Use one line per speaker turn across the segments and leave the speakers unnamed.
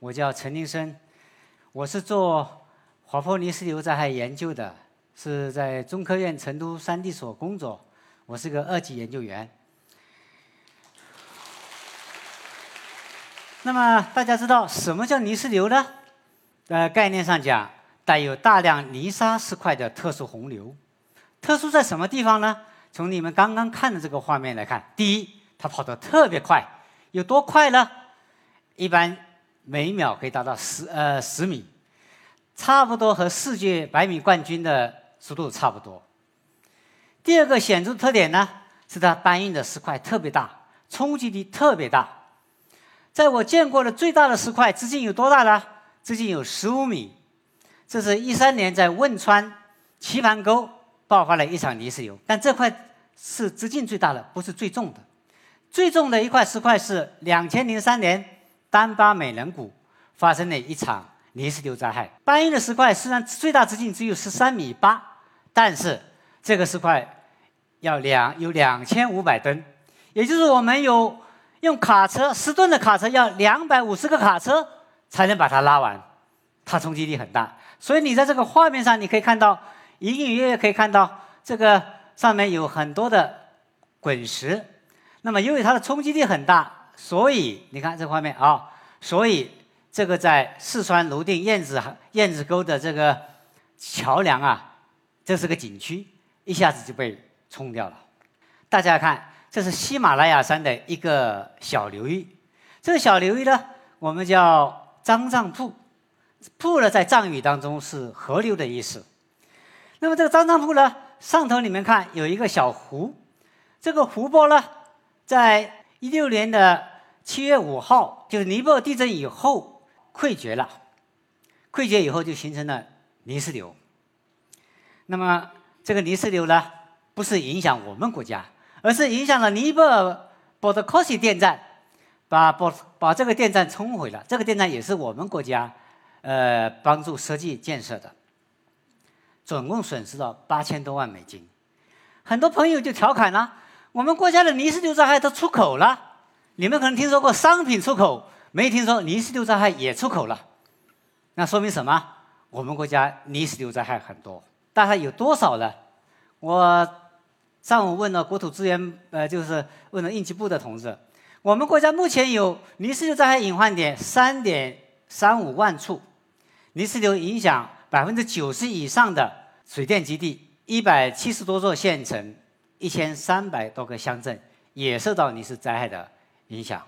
我叫陈林生，我是做滑坡泥石流灾害研究的，是在中科院成都山地所工作，我是个二级研究员。那么大家知道什么叫泥石流呢？呃，概念上讲，带有大量泥沙石块的特殊洪流。特殊在什么地方呢？从你们刚刚看的这个画面来看，第一，它跑得特别快，有多快呢？一般每秒可以达到十呃十米，差不多和世界百米冠军的速度差不多。第二个显著特点呢，是它搬运的石块特别大，冲击力特别大。在我见过的最大的石块直径有多大呢？直径有十五米。这是一三年在汶川棋盘沟爆发了一场泥石流，但这块是直径最大的，不是最重的。最重的一块石块是两千零三年丹巴美人谷发生了一场泥石流灾害。搬运的石块虽然最大直径只有十三米八，但是这个石块要两有两千五百吨，也就是我们有。用卡车十吨的卡车要两百五十个卡车才能把它拉完，它冲击力很大。所以你在这个画面上，你可以看到隐隐约约可以看到这个上面有很多的滚石。那么由于它的冲击力很大，所以你看这画面啊，所以这个在四川泸定燕子燕子沟的这个桥梁啊，这是个景区，一下子就被冲掉了。大家看。这是喜马拉雅山的一个小流域，这个小流域呢，我们叫张藏瀑，瀑呢在藏语当中是河流的意思。那么这个张藏瀑呢，上头你们看有一个小湖，这个湖泊呢，在一六年的七月五号，就是尼泊尔地震以后溃决了，溃决以后就形成了泥石流。那么这个泥石流呢，不是影响我们国家。而是影响了尼泊尔博德科西电站，把把把这个电站冲毁了。这个电站也是我们国家，呃，帮助设计建设的，总共损失了八千多万美金。很多朋友就调侃了：我们国家的泥石流灾害都出口了，你们可能听说过商品出口，没听说泥石流灾害也出口了。那说明什么？我们国家泥石流灾害很多，大概有多少呢？我。上午问了国土资源，呃，就是问了应急部的同志，我们国家目前有泥石流灾害隐患点三点三五万处，泥石流影响百分之九十以上的水电基地，一百七十多座县城，一千三百多个乡镇也受到泥石灾害的影响。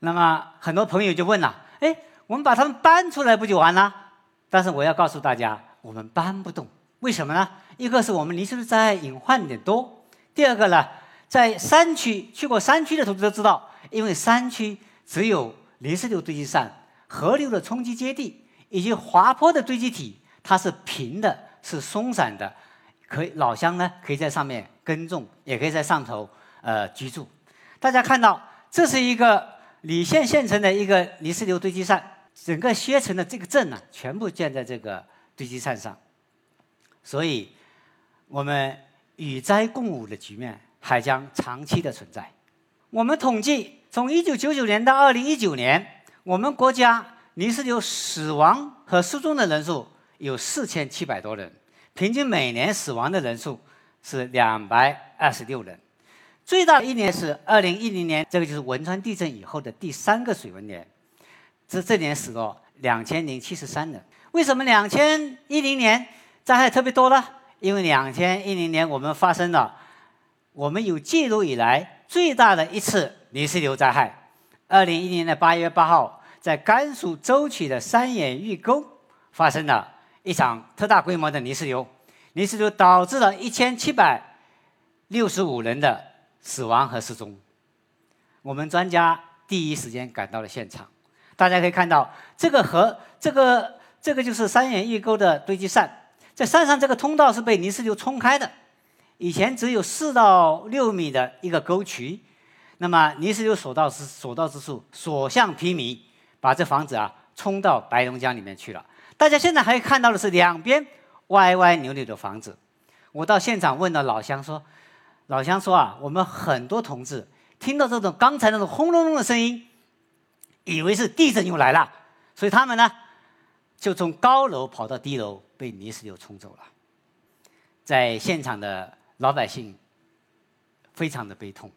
那么很多朋友就问了，哎，我们把他们搬出来不就完了？但是我要告诉大家，我们搬不动，为什么呢？一个是我们泥石流灾害隐患点多，第二个呢，在山区去过山区的同志都知道，因为山区只有泥石流堆积扇、河流的冲击接地以及滑坡的堆积体，它是平的，是松散的，可以老乡呢可以在上面耕种，也可以在上头呃居住。大家看到，这是一个理县县城的一个泥石流堆积扇，整个薛城的这个镇呢，全部建在这个堆积扇上，所以。我们与灾共舞的局面还将长期的存在。我们统计，从一九九九年到二零一九年，我们国家泥石流死亡和失踪的人数有四千七百多人，平均每年死亡的人数是两百二十六人。最大的一年是二零一零年，这个就是汶川地震以后的第三个水文年，这这年死了两千零七十三人。为什么两千一零年灾害特别多呢？因为两千一零年我们发生了我们有记录以来最大的一次泥石流灾害。二零一零年的八月八号，在甘肃舟曲的三眼峪沟发生了一场特大规模的泥石流，泥石流导致了一千七百六十五人的死亡和失踪。我们专家第一时间赶到了现场，大家可以看到这个河，这个这个就是三眼峪沟的堆积扇。在山上，这个通道是被泥石流冲开的。以前只有四到六米的一个沟渠，那么泥石流所到之所到之处，所向披靡，把这房子啊冲到白龙江里面去了。大家现在还看到的是两边歪歪扭扭的房子。我到现场问了老乡说：“老乡说啊，我们很多同志听到这种刚才那种轰隆隆的声音，以为是地震又来了，所以他们呢就从高楼跑到低楼，被泥石流冲走了。在现场的老百姓非常的悲痛，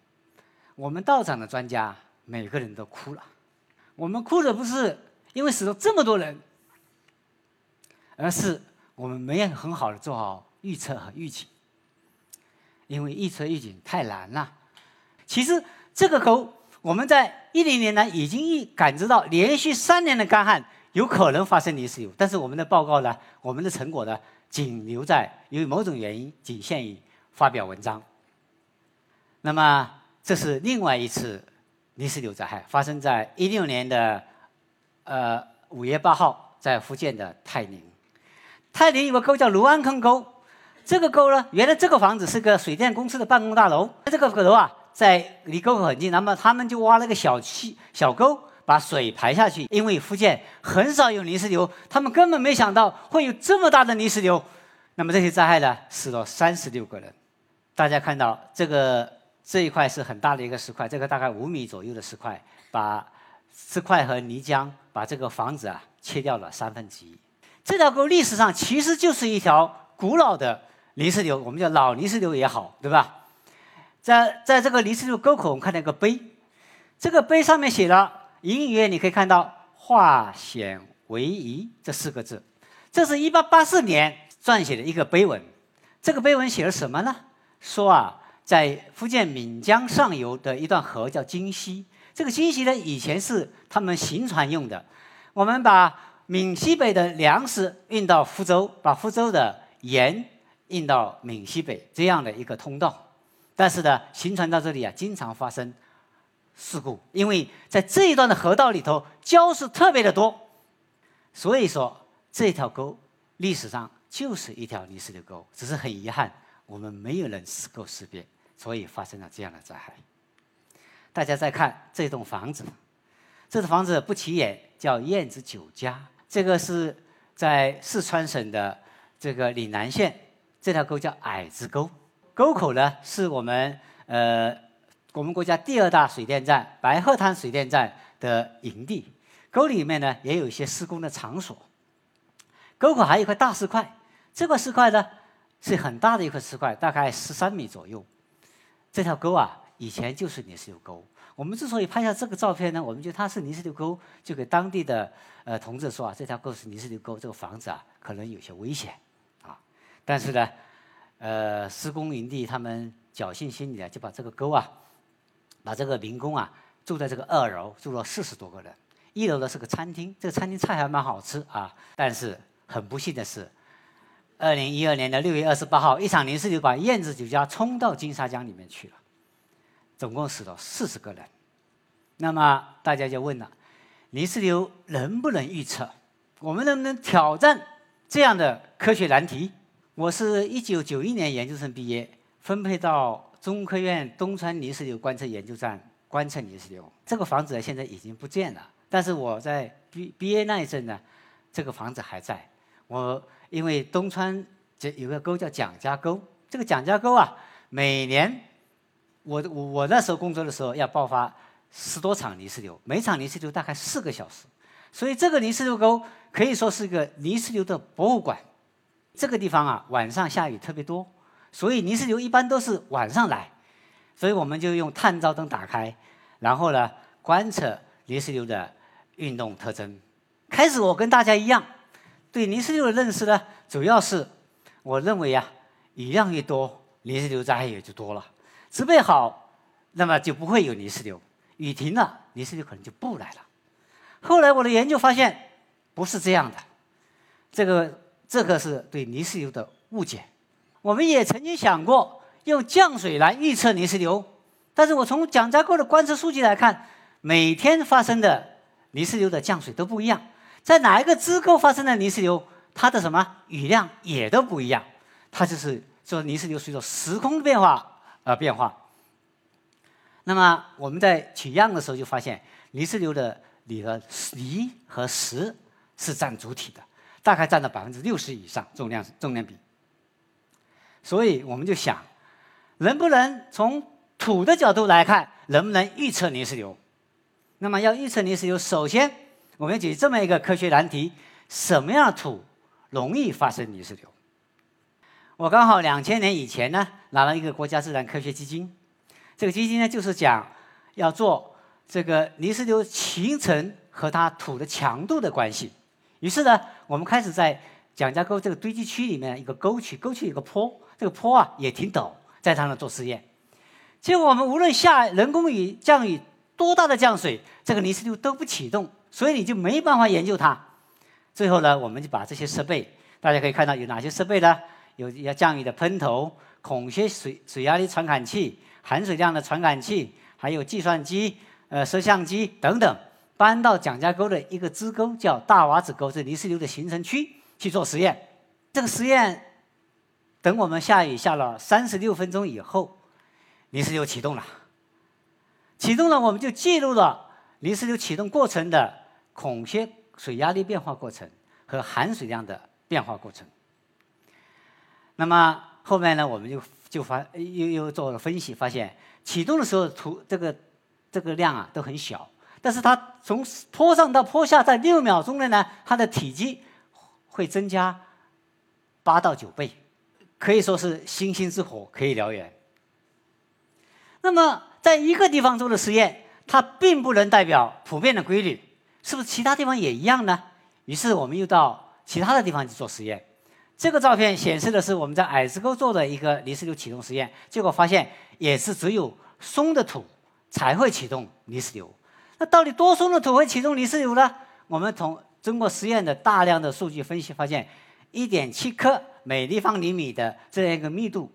我们到场的专家每个人都哭了。我们哭的不是因为死了这么多人，而是我们没有很好的做好预测和预警。因为预测预警太难了。其实这个沟，我们在一零年呢已经预感知到连续三年的干旱有可能发生泥石流，但是我们的报告呢，我们的成果呢，仅留在由于某种原因仅限于发表文章。那么这是另外一次泥石流灾害，发生在一六年的呃五月八号，在福建的泰宁。泰宁有个沟叫卢安坑沟。这个沟呢，原来这个房子是个水电公司的办公大楼。这个楼啊，在离沟口很近，那么他们就挖了个小溪、小沟，把水排下去。因为福建很少有泥石流，他们根本没想到会有这么大的泥石流。那么这些灾害呢，死了三十六个人。大家看到这个这一块是很大的一个石块，这个大概五米左右的石块，把石块和泥浆把这个房子啊切掉了三分之一。这条沟历史上其实就是一条古老的。泥石流，我们叫老泥石流也好，对吧？在在这个泥石流沟口，我们看到一个碑，这个碑上面写了隐隐约约你可以看到“化险为夷”这四个字。这是一八八四年撰写的一个碑文。这个碑文写了什么呢？说啊，在福建闽江上游的一段河叫金溪，这个金溪呢以前是他们行船用的。我们把闽西北的粮食运到福州，把福州的盐。运到闽西北这样的一个通道，但是呢，行船到这里啊，经常发生事故，因为在这一段的河道里头，礁石特别的多，所以说这条沟历史上就是一条泥石流沟，只是很遗憾，我们没有人够识别，所以发生了这样的灾害。大家再看这栋房子，这栋房子不起眼，叫燕子酒家，这个是在四川省的这个岭南县。这条沟叫矮子沟，沟口呢是我们呃我们国家第二大水电站白鹤滩水电站的营地，沟里面呢也有一些施工的场所。沟口还有一块大石块，这块石块呢是很大的一块石块，大概十三米左右。这条沟啊以前就是泥石流沟。我们之所以拍下这个照片呢，我们觉得它是泥石流沟，就给当地的呃同志说啊，这条沟是泥石流沟，这个房子啊可能有些危险。但是呢，呃，施工营地他们侥幸心理啊，就把这个沟啊，把这个民工啊住在这个二楼，住了四十多个人。一楼呢是个餐厅，这个餐厅菜还蛮好吃啊。但是很不幸的是，二零一二年的六月二十八号，一场泥石流把燕子酒家冲到金沙江里面去了，总共死了四十个人。那么大家就问了：泥石流能不能预测？我们能不能挑战这样的科学难题？我是一九九一年研究生毕业，分配到中科院东川泥石流观测研究站观测泥石流。这个房子现在已经不见了，但是我在毕毕业那一阵呢，这个房子还在。我因为东川这有个沟叫蒋家沟，这个蒋家沟啊，每年我我我那时候工作的时候要爆发十多场泥石流，每场泥石流大概四个小时，所以这个泥石流沟可以说是一个泥石流的博物馆。这个地方啊，晚上下雨特别多，所以泥石流一般都是晚上来，所以我们就用探照灯打开，然后呢观测泥石流的运动特征。开始我跟大家一样，对泥石流的认识呢，主要是我认为啊，雨量越多，泥石流灾害也就多了。植被好，那么就不会有泥石流；雨停了，泥石流可能就不来了。后来我的研究发现，不是这样的，这个。这个是对泥石流的误解。我们也曾经想过用降水来预测泥石流，但是我从蒋家沟的观测数据来看，每天发生的泥石流的降水都不一样，在哪一个支沟发生的泥石流，它的什么雨量也都不一样。它就是说泥石流随着时空变化而变化。那么我们在取样的时候就发现，泥石流的里的泥和石是占主体的。大概占到百分之六十以上重量重量比，所以我们就想，能不能从土的角度来看，能不能预测泥石流？那么要预测泥石流，首先我们要解决这么一个科学难题：什么样的土容易发生泥石流？我刚好两千年以前呢拿了一个国家自然科学基金，这个基金呢就是讲要做这个泥石流形成和它土的强度的关系。于是呢，我们开始在蒋家沟这个堆积区里面一个沟渠，沟渠有个坡，这个坡啊也挺陡，在它那做实验。结果我们无论下人工雨、降雨多大的降水，这个泥石流都不启动，所以你就没办法研究它。最后呢，我们就把这些设备，大家可以看到有哪些设备呢？有要降雨的喷头、孔穴水水压力传感器、含水量的传感器，还有计算机、呃摄像机等等。搬到蒋家沟的一个支沟，叫大洼子沟，是泥石流的形成区去做实验。这个实验，等我们下雨下了三十六分钟以后，泥石流启动了。启动了，我们就记录了泥石流启动过程的孔穴水压力变化过程和含水量的变化过程。那么后面呢，我们就就发又又做了分析，发现启动的时候图这个这个量啊都很小。但是它从坡上到坡下，在六秒钟内呢，它的体积会增加八到九倍，可以说是星星之火可以燎原。那么，在一个地方做的实验，它并不能代表普遍的规律，是不是其他地方也一样呢？于是我们又到其他的地方去做实验。这个照片显示的是我们在矮子沟做的一个泥石流启动实验，结果发现也是只有松的土才会启动泥石流。那到底多松的土会启动泥石流呢？我们从经过实验的大量的数据分析发现，一点七克每立方厘米的这样一个密度，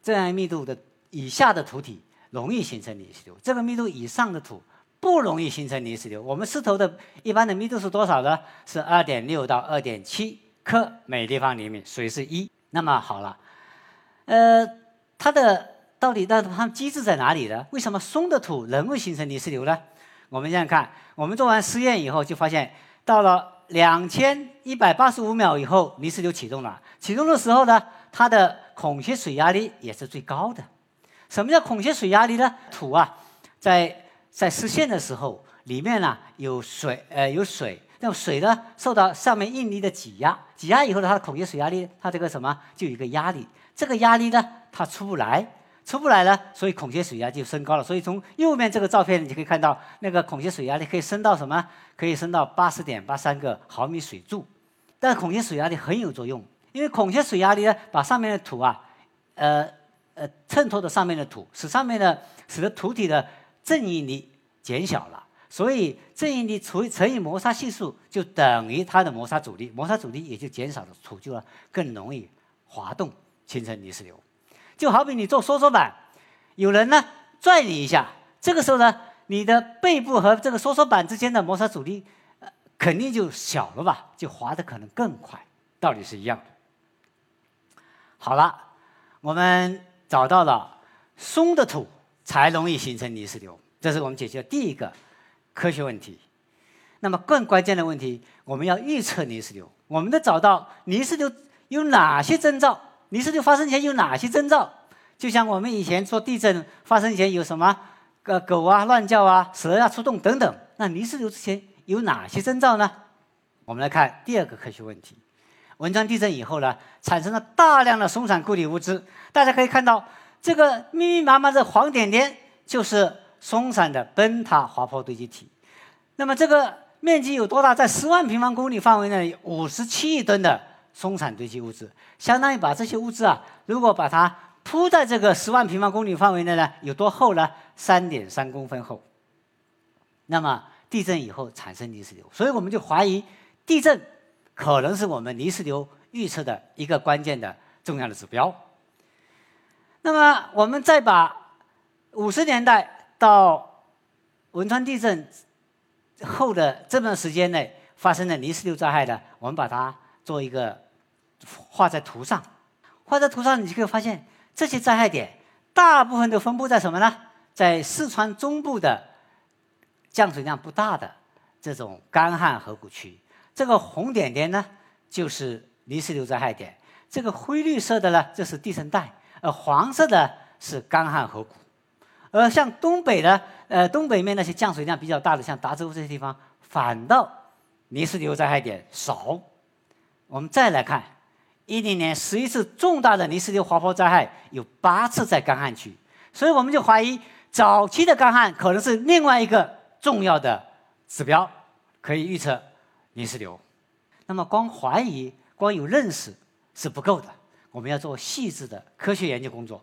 这样密度的以下的土体容易形成泥石流，这个密度以上的土不容易形成泥石流。我们石头的一般的密度是多少呢？是二点六到二点七克每立方厘米，水是一。那么好了，呃，它的到底那它机制在哪里呢？为什么松的土能够形成泥石流呢？我们这样看，我们做完实验以后就发现，到了两千一百八十五秒以后，泥石流启动了。启动的时候呢，它的孔隙水压力也是最高的。什么叫孔隙水压力呢？土啊，在在湿陷的时候，里面呢有水，呃有水，那么水呢受到上面应力的挤压，挤压以后呢，它的孔隙水压力，它这个什么就有一个压力，这个压力呢它出不来。出不来了，所以孔穴水压就升高了。所以从右面这个照片，你可以看到那个孔穴水压力可以升到什么？可以升到八十点八三个毫米水柱。但孔穴水压力很有作用，因为孔穴水压力呢，把上面的土啊，呃呃衬托的上面的土，使上面的使得土体的正应力减小了。所以正应力除以乘以摩擦系数就等于它的摩擦阻力，摩擦阻力也就减少了，土就更容易滑动，形成泥石流。就好比你做缩缩板，有人呢拽你一下，这个时候呢，你的背部和这个缩缩板之间的摩擦阻力，呃，肯定就小了吧，就滑的可能更快，道理是一样的。好了，我们找到了松的土才容易形成泥石流，这是我们解决的第一个科学问题。那么更关键的问题，我们要预测泥石流，我们得找到泥石流有哪些征兆。泥石流发生前有哪些征兆？就像我们以前说地震发生前有什么，呃，狗啊乱叫啊，蛇啊出动等等。那泥石流之前有哪些征兆呢？我们来看第二个科学问题：汶川地震以后呢，产生了大量的松散固体物质。大家可以看到，这个密密麻麻的黄点点就是松散的崩塌滑坡堆积体。那么这个面积有多大？在十万平方公里范围内，五十七亿吨的。松散堆积物质，相当于把这些物质啊，如果把它铺在这个十万平方公里范围内呢，有多厚呢？三点三公分厚。那么地震以后产生泥石流，所以我们就怀疑地震可能是我们泥石流预测的一个关键的重要的指标。那么我们再把五十年代到汶川地震后的这段时间内发生的泥石流灾害呢，我们把它做一个。画在图上，画在图上，你就可以发现这些灾害点大部分都分布在什么呢？在四川中部的降水量不大的这种干旱河谷区。这个红点点呢，就是泥石流灾害点；这个灰绿色的呢，这是地震带；而黄色的是干旱河谷。而像东北的呃东北面那些降水量比较大的，像达州这些地方，反倒泥石流灾害点少。我们再来看，一零年十一次重大的泥石流滑坡灾害，有八次在干旱区，所以我们就怀疑早期的干旱可能是另外一个重要的指标，可以预测泥石流。那么光怀疑、光有认识是不够的，我们要做细致的科学研究工作。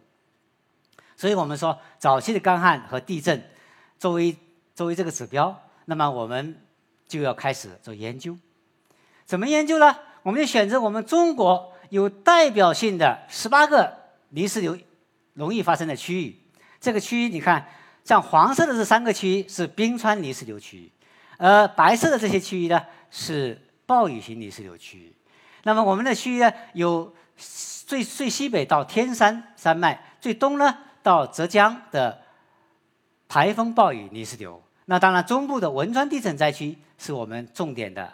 所以我们说，早期的干旱和地震作为作为这个指标，那么我们就要开始做研究。怎么研究呢？我们就选择我们中国有代表性的十八个泥石流容易发生的区域。这个区域你看，像黄色的这三个区域是冰川泥石流区域，而白色的这些区域呢是暴雨型泥石流区域。那么我们的区域呢，有最最西北到天山山脉，最东呢。到浙江的台风暴雨泥石流，那当然中部的汶川地震灾区是我们重点的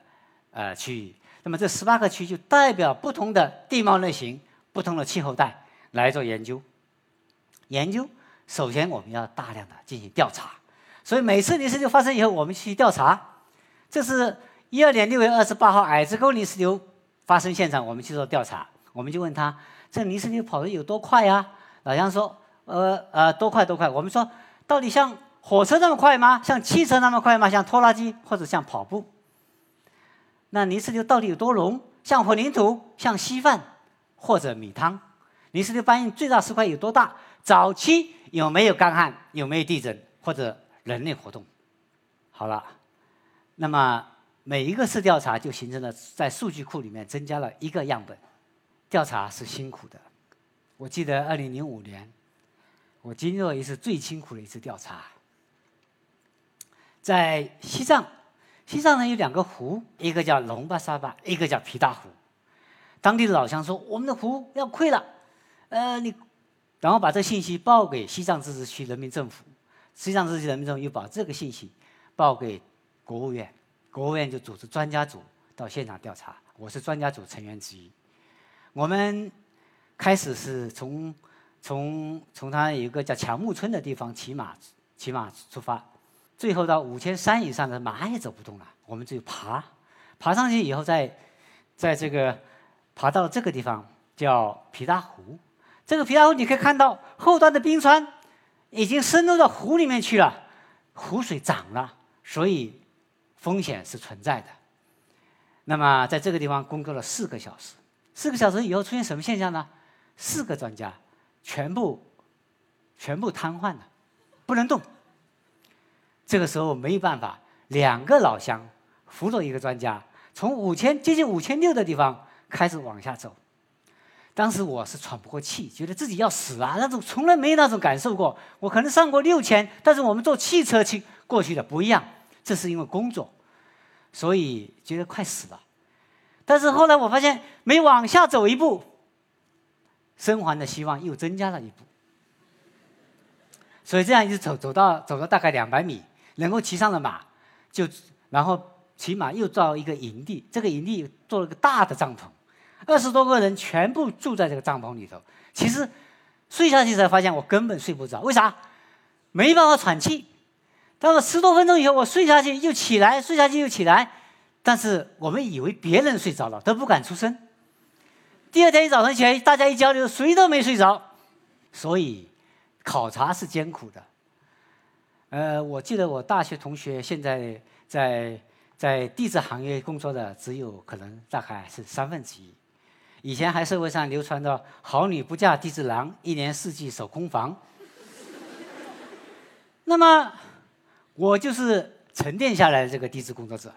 呃区域。那么这十八个区就代表不同的地貌类型、不同的气候带来做研究。研究首先我们要大量的进行调查，所以每次泥石流发生以后，我们去调查。这是一二年六月二十八号矮子沟泥石流发生现场，我们去做调查，我们就问他：这泥石流跑得有多快呀？老乡说。呃呃，多快多快！我们说，到底像火车那么快吗？像汽车那么快吗？像拖拉机或者像跑步？那泥石流到底有多浓？像混凝土、像稀饭或者米汤？泥石流反应最大石块有多大？早期有没有干旱？有没有地震或者人类活动？好了，那么每一个次调查就形成了在数据库里面增加了一个样本。调查是辛苦的，我记得二零零五年。我经历了一次最辛苦的一次调查，在西藏，西藏呢有两个湖，一个叫龙巴沙巴，一个叫皮大湖。当地的老乡说我们的湖要溃了，呃，你，然后把这信息报给西藏自治区人民政府，西藏自治区人民政府又把这个信息报给国务院，国务院就组织专家组到现场调查，我是专家组成员之一。我们开始是从。从从他有一个叫强木村的地方骑马骑马出发，最后到五千三以上的马也走不动了，我们就爬，爬上去以后，在在这个爬到这个地方叫皮大湖，这个皮大湖你可以看到后端的冰川已经深入到湖里面去了，湖水涨了，所以风险是存在的。那么在这个地方工作了四个小时，四个小时以后出现什么现象呢？四个专家。全部，全部瘫痪了，不能动。这个时候没有办法，两个老乡扶着一个专家，从五千接近五千六的地方开始往下走。当时我是喘不过气，觉得自己要死啊！那种从来没有那种感受过。我可能上过六千，但是我们坐汽车去过去的不一样。这是因为工作，所以觉得快死了。但是后来我发现，每往下走一步。生还的希望又增加了一步，所以这样一直走走到走了大概两百米，能够骑上了马，就然后骑马又到一个营地，这个营地做了个大的帐篷，二十多个人全部住在这个帐篷里头。其实睡下去才发现我根本睡不着，为啥？没办法喘气。到了十多分钟以后，我睡下去又起来，睡下去又起来，但是我们以为别人睡着了，都不敢出声。第二天一早上起来，大家一交流，谁都没睡着，所以考察是艰苦的。呃，我记得我大学同学现在在在地质行业工作的只有可能大概是三分之一。以前还社会上流传着“好女不嫁地质郎，一年四季守空房”。那么我就是沉淀下来的这个地质工作者。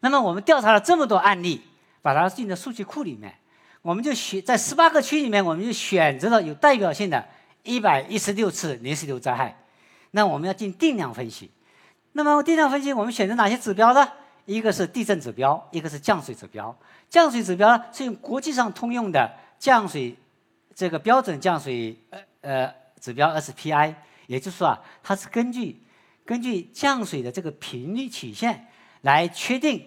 那么我们调查了这么多案例，把它进到数据库里面。我们就选在十八个区里面，我们就选择了有代表性的一百一十六次泥石流灾害。那我们要进定量分析。那么定量分析，我们选择哪些指标呢？一个是地震指标，一个是降水指标。降水指标是用国际上通用的降水这个标准降水呃呃指标 SPI，也就是说啊，它是根据根据降水的这个频率曲线来确定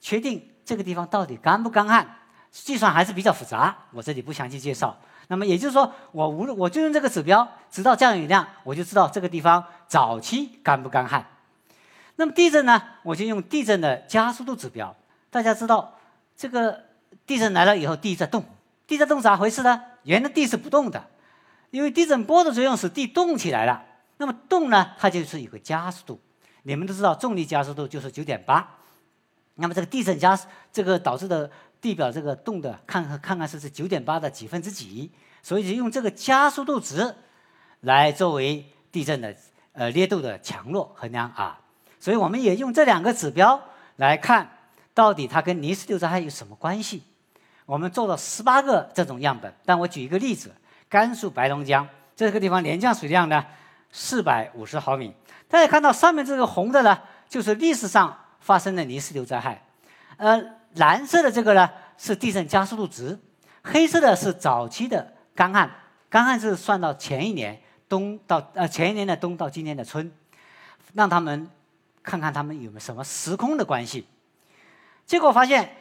确定这个地方到底干不干旱。计算还是比较复杂，我这里不详细介绍。那么也就是说，我无论我就用这个指标知道降雨量，我就知道这个地方早期干不干旱。那么地震呢，我就用地震的加速度指标。大家知道，这个地震来了以后，地在动，地在动咋回事呢？原来地是不动的，因为地震波的作用使地动起来了。那么动呢，它就是有个加速度。你们都知道，重力加速度就是九点八。那么这个地震加这个导致的。地表这个动的，看看看看是是九点八的几分之几，所以就用这个加速度值来作为地震的呃烈度的强弱衡量啊。所以我们也用这两个指标来看，到底它跟泥石流灾害有什么关系。我们做了十八个这种样本，但我举一个例子：甘肃白龙江这个地方年降水量呢四百五十毫米。大家看到上面这个红的呢，就是历史上发生的泥石流灾害，呃。蓝色的这个呢是地震加速度值，黑色的是早期的干旱，干旱是算到前一年冬到呃前一年的冬到今年的春，让他们看看他们有没有什么时空的关系。结果发现，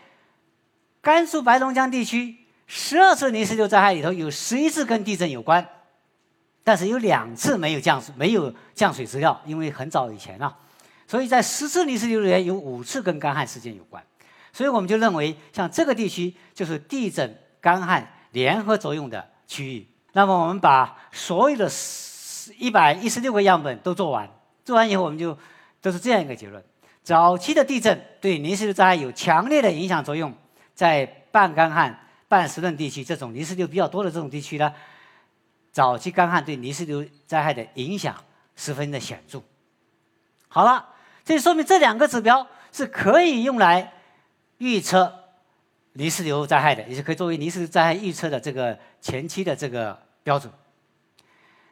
甘肃白龙江地区十二次泥石流灾害里头有十一次跟地震有关，但是有两次没有降水没有降水资料，因为很早以前了，所以在十次泥石流里面有五次跟干旱事件有关。所以我们就认为，像这个地区就是地震干旱联合作用的区域。那么我们把所有的一百一十六个样本都做完，做完以后我们就都是这样一个结论：早期的地震对泥石流灾害有强烈的影响作用，在半干旱、半湿润地区这种泥石流比较多的这种地区呢，早期干旱对泥石流灾害的影响十分的显著。好了，这说明这两个指标是可以用来。预测泥石流灾害的，也是可以作为泥石流灾害预测的这个前期的这个标准。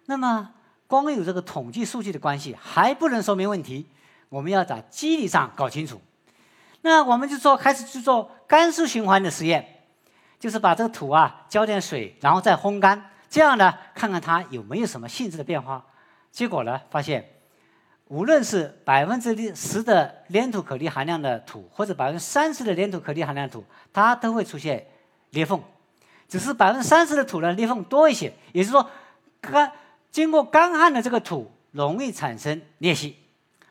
那么，光有这个统计数据的关系还不能说明问题，我们要在机理上搞清楚。那我们就做开始去做干湿循环的实验，就是把这个土啊浇点水，然后再烘干，这样呢看看它有没有什么性质的变化。结果呢发现。无论是百分之十的粘土颗粒含量的土，或者百分之三十的粘土颗粒含量的土，它都会出现裂缝。只是百分之三十的土呢，裂缝多一些。也就是说，干经过干旱的这个土容易产生裂隙。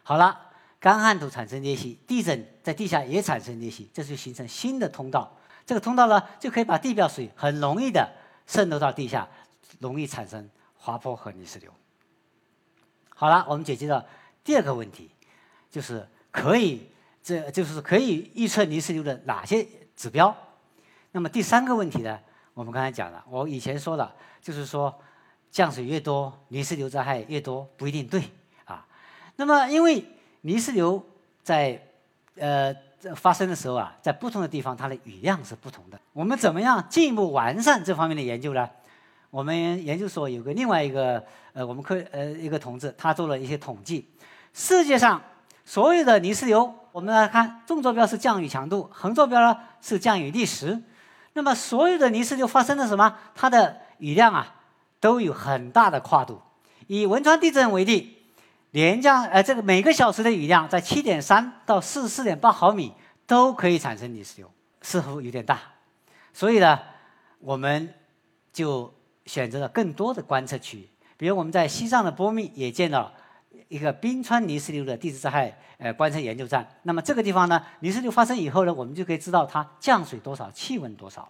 好了，干旱土产生裂隙，地震在地下也产生裂隙，这就形成新的通道。这个通道呢，就可以把地表水很容易的渗透到地下，容易产生滑坡和泥石流。好了，我们解决了。第二个问题，就是可以，这就是可以预测泥石流的哪些指标？那么第三个问题呢？我们刚才讲了，我以前说了，就是说降水越多，泥石流灾害越多，不一定对啊。那么因为泥石流在呃发生的时候啊，在不同的地方，它的雨量是不同的。我们怎么样进一步完善这方面的研究呢？我们研究所有个另外一个呃，我们科呃一个同志，他做了一些统计。世界上所有的泥石流，我们来看，纵坐标是降雨强度，横坐标呢是降雨历时。那么所有的泥石流发生的什么？它的雨量啊都有很大的跨度。以汶川地震为例，连降呃这个每个小时的雨量在七点三到四十四点八毫米都可以产生泥石流，似乎有点大。所以呢，我们就选择了更多的观测区域，比如我们在西藏的波密也见到了。一个冰川泥石流的地质灾害呃观测研究站，那么这个地方呢，泥石流发生以后呢，我们就可以知道它降水多少，气温多少。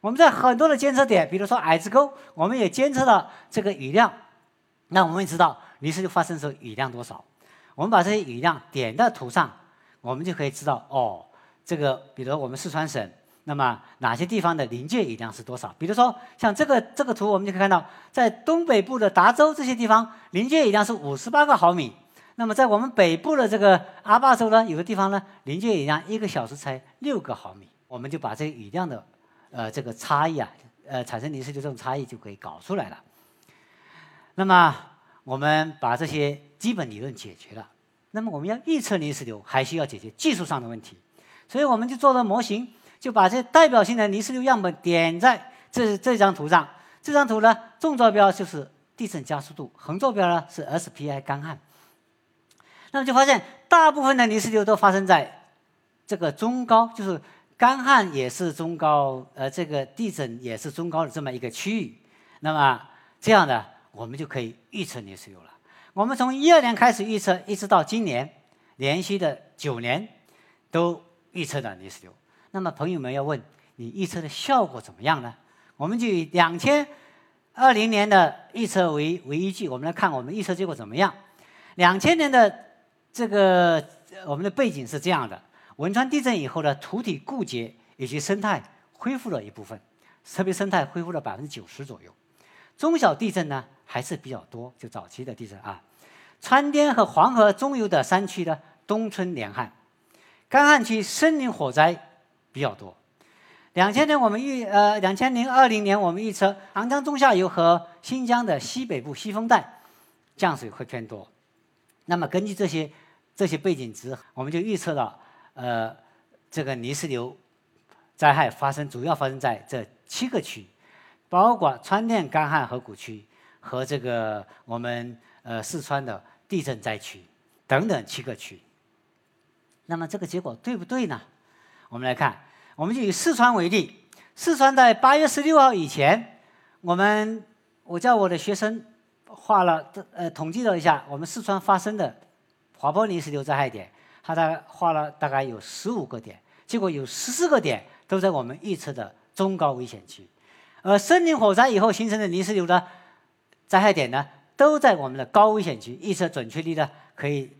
我们在很多的监测点，比如说矮子沟，我们也监测了这个雨量，那我们也知道泥石流发生的时候雨量多少。我们把这些雨量点在图上，我们就可以知道哦，这个比如说我们四川省。那么哪些地方的临界雨量是多少？比如说像这个这个图，我们就可以看到，在东北部的达州这些地方，临界雨量是五十八个毫米。那么在我们北部的这个阿坝州呢，有的地方呢，临界雨量一个小时才六个毫米。我们就把这个雨量的，呃，这个差异啊，呃，产生泥石流这种差异就可以搞出来了。那么我们把这些基本理论解决了，那么我们要预测泥石流，还需要解决技术上的问题，所以我们就做了模型。就把这代表性的泥石流样本点在这这张图上。这张图呢，纵坐标就是地震加速度，横坐标呢是 SPI 干旱。那么就发现，大部分的泥石流都发生在这个中高，就是干旱也是中高，呃，这个地震也是中高的这么一个区域。那么这样呢，我们就可以预测泥石流了。我们从一二年开始预测，一直到今年，连续的九年都预测了泥石流。那么朋友们要问，你预测的效果怎么样呢？我们就以两千二零年的预测为为依据，我们来看我们预测结果怎么样。两千年的这个我们的背景是这样的：汶川地震以后呢，土体固结以及生态恢复了一部分，特别生态恢复了百分之九十左右。中小地震呢还是比较多，就早期的地震啊。川滇和黄河中游的山区呢，冬春连旱，干旱区森林火灾比较多。两千年我们预呃，两千零二零年我们预测长江中下游和新疆的西北部西风带降水会偏多。那么根据这些这些背景值，我们就预测到呃这个泥石流灾害发生主要发生在这七个区，包括川滇干旱河谷区和这个我们呃四川的地震灾区等等七个区。那么这个结果对不对呢？我们来看。我们就以四川为例，四川在八月十六号以前，我们我叫我的学生画了呃统计了一下，我们四川发生的滑坡泥石流灾害点，他大概画了大概有十五个点，结果有十四个点都在我们预测的中高危险区，而森林火灾以后形成的泥石流的灾害点呢，都在我们的高危险区，预测准确率呢可以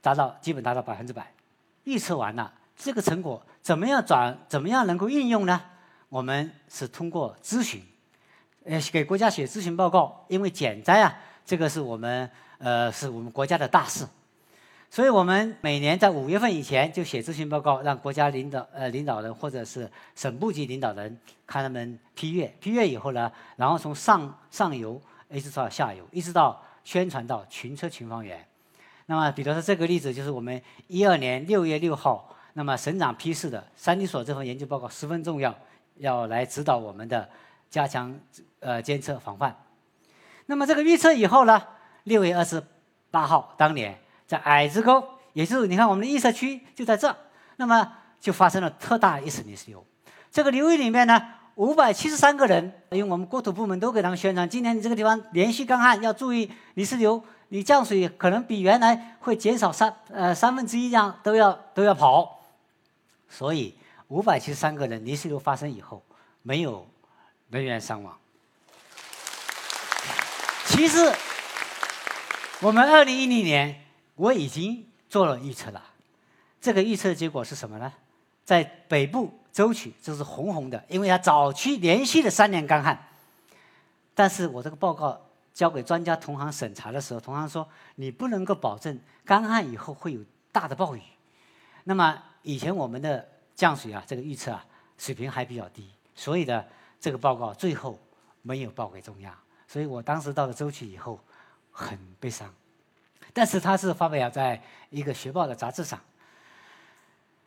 达到基本达到百分之百，预测完了。这个成果怎么样转？怎么样能够应用呢？我们是通过咨询，呃，给国家写咨询报告。因为减灾啊，这个是我们呃是我们国家的大事，所以我们每年在五月份以前就写咨询报告，让国家领导呃领导人或者是省部级领导人看他们批阅。批阅以后呢，然后从上上游一直到下游，一直到宣传到群车群方圆。那么，比如说这个例子，就是我们一二年六月六号。那么省长批示的三地所这份研究报告十分重要，要来指导我们的加强呃监测防范。那么这个预测以后呢，六月二十八号当年在矮子沟，也就是你看我们的预测区就在这，那么就发生了特大一次泥石流。这个流域里面呢，五百七十三个人，因为我们国土部门都给他们宣传，今年你这个地方连续干旱，要注意泥石流，你降水可能比原来会减少三呃三分之一这样都要都要跑。所以，五百七十三个人泥石流发生以后，没有人员伤亡。其实，我们二零一零年我已经做了预测了。这个预测结果是什么呢？在北部舟曲，这是红红的，因为它早期连续的三年干旱。但是我这个报告交给专家同行审查的时候，同行说你不能够保证干旱以后会有大的暴雨。那么。以前我们的降水啊，这个预测啊水平还比较低，所以呢，这个报告最后没有报给中央。所以我当时到了周期以后很悲伤，但是它是发表在一个学报的杂志上。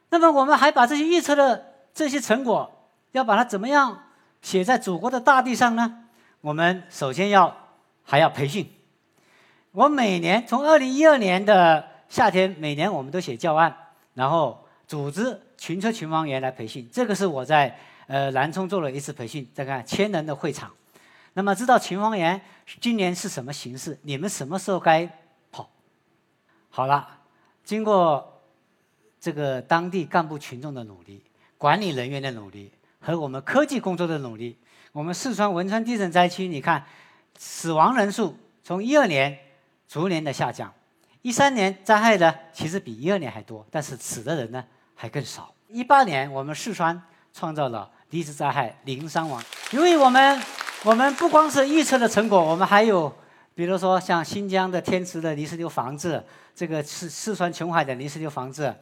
那么我们还把这些预测的这些成果，要把它怎么样写在祖国的大地上呢？我们首先要还要培训。我每年从二零一二年的夏天，每年我们都写教案，然后。组织群车群防员来培训，这个是我在呃南充做了一次培训，再看千人的会场。那么知道群防员今年是什么形式？你们什么时候该跑？好了，经过这个当地干部群众的努力、管理人员的努力和我们科技工作的努力，我们四川汶川地震灾区，你看死亡人数从一二年逐年的下降，一三年灾害呢其实比一二年还多，但是死的人呢？还更少。一八年，我们四川创造了地质灾害零伤亡。由于我们，我们不光是预测的成果，我们还有，比如说像新疆的天池的泥石流防治，这个四四川琼海的泥石流防治，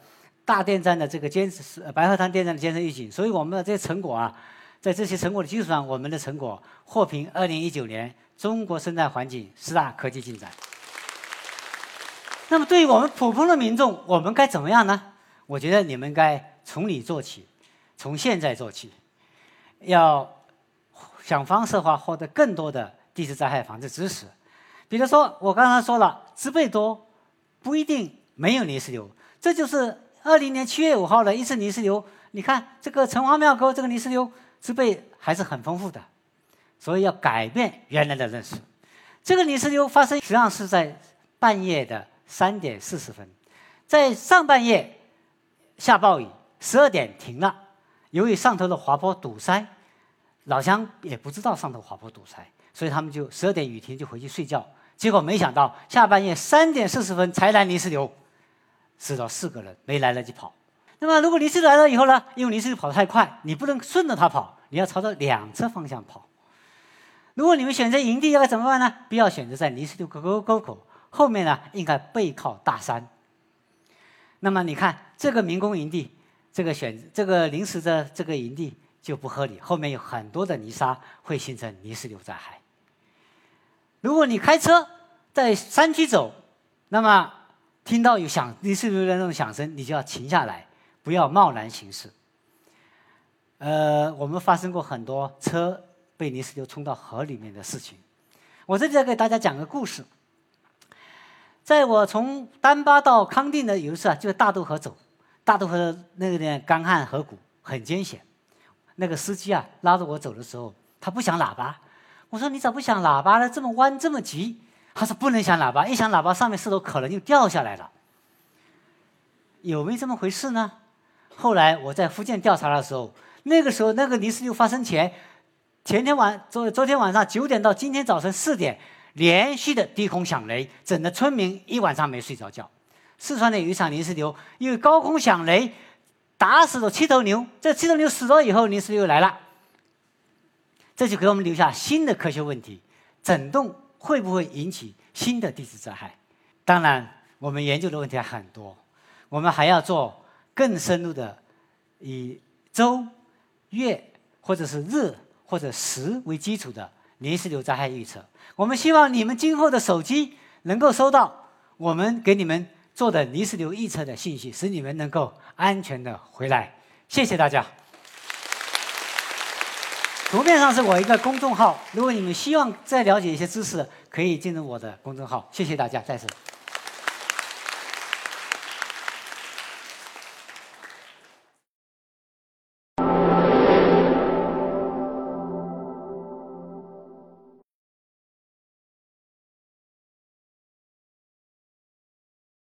大电站的这个监测，白鹤滩电站的监测预警。所以我们的这些成果啊，在这些成果的基础上，我们的成果获评二零一九年中国生态环境十大科技进展。那么，对于我们普通的民众，我们该怎么样呢？我觉得你们该从你做起，从现在做起，要想方设法获得更多的地质灾害防治知识。比如说，我刚才说了，植被多不一定没有泥石流。这就是二零年七月五号的一次泥石流。你看这个城隍庙沟这个泥石流植被还是很丰富的。所以要改变原来的认识。这个泥石流发生实际上是在半夜的三点四十分，在上半夜下暴雨，十二点停了。由于上头的滑坡堵塞，老乡也不知道上头滑坡堵塞，所以他们就十二点雨停就回去睡觉。结果没想到下半夜三点四十分才来泥石流，死了四个人，没来得及跑。那么如果泥石流来了以后呢？因为泥石流跑得太快，你不能顺着它跑，你要朝着两侧方向跑。如果你们选择营地，要怎么办呢？不要选择在泥石流沟沟沟口后面呢，应该背靠大山。那么你看这个民工营地，这个选这个临时的这个营地就不合理，后面有很多的泥沙会形成泥石流灾害。如果你开车在山区走，那么听到有响泥石流的那种响声，你就要停下来，不要贸然行驶。呃，我们发生过很多车。被泥石流冲到河里面的事情，我这里再给大家讲个故事。在我从丹巴到康定的有一次啊，就大渡河走，大渡河那个点干旱河谷很艰险。那个司机啊拉着我走的时候，他不响喇叭。我说你咋不响喇叭呢？这么弯这么急。他说不能响喇叭，一响喇叭上面石头可能就掉下来了。有没有这么回事呢？后来我在福建调查的时候，那个时候那个泥石流发生前。前天晚昨昨天晚上九点到今天早晨四点，连续的低空响雷，整的村民一晚上没睡着觉。四川的有一场泥石流，因为高空响雷打死了七头牛，这七头牛死了以后，泥石流又来了，这就给我们留下新的科学问题：整栋会不会引起新的地质灾害？当然，我们研究的问题还很多，我们还要做更深入的以周、月或者是日。或者时为基础的泥石流灾害预测，我们希望你们今后的手机能够收到我们给你们做的泥石流预测的信息，使你们能够安全的回来。谢谢大家。图片上是我一个公众号，如果你们希望再了解一些知识，可以进入我的公众号。谢谢大家，再次。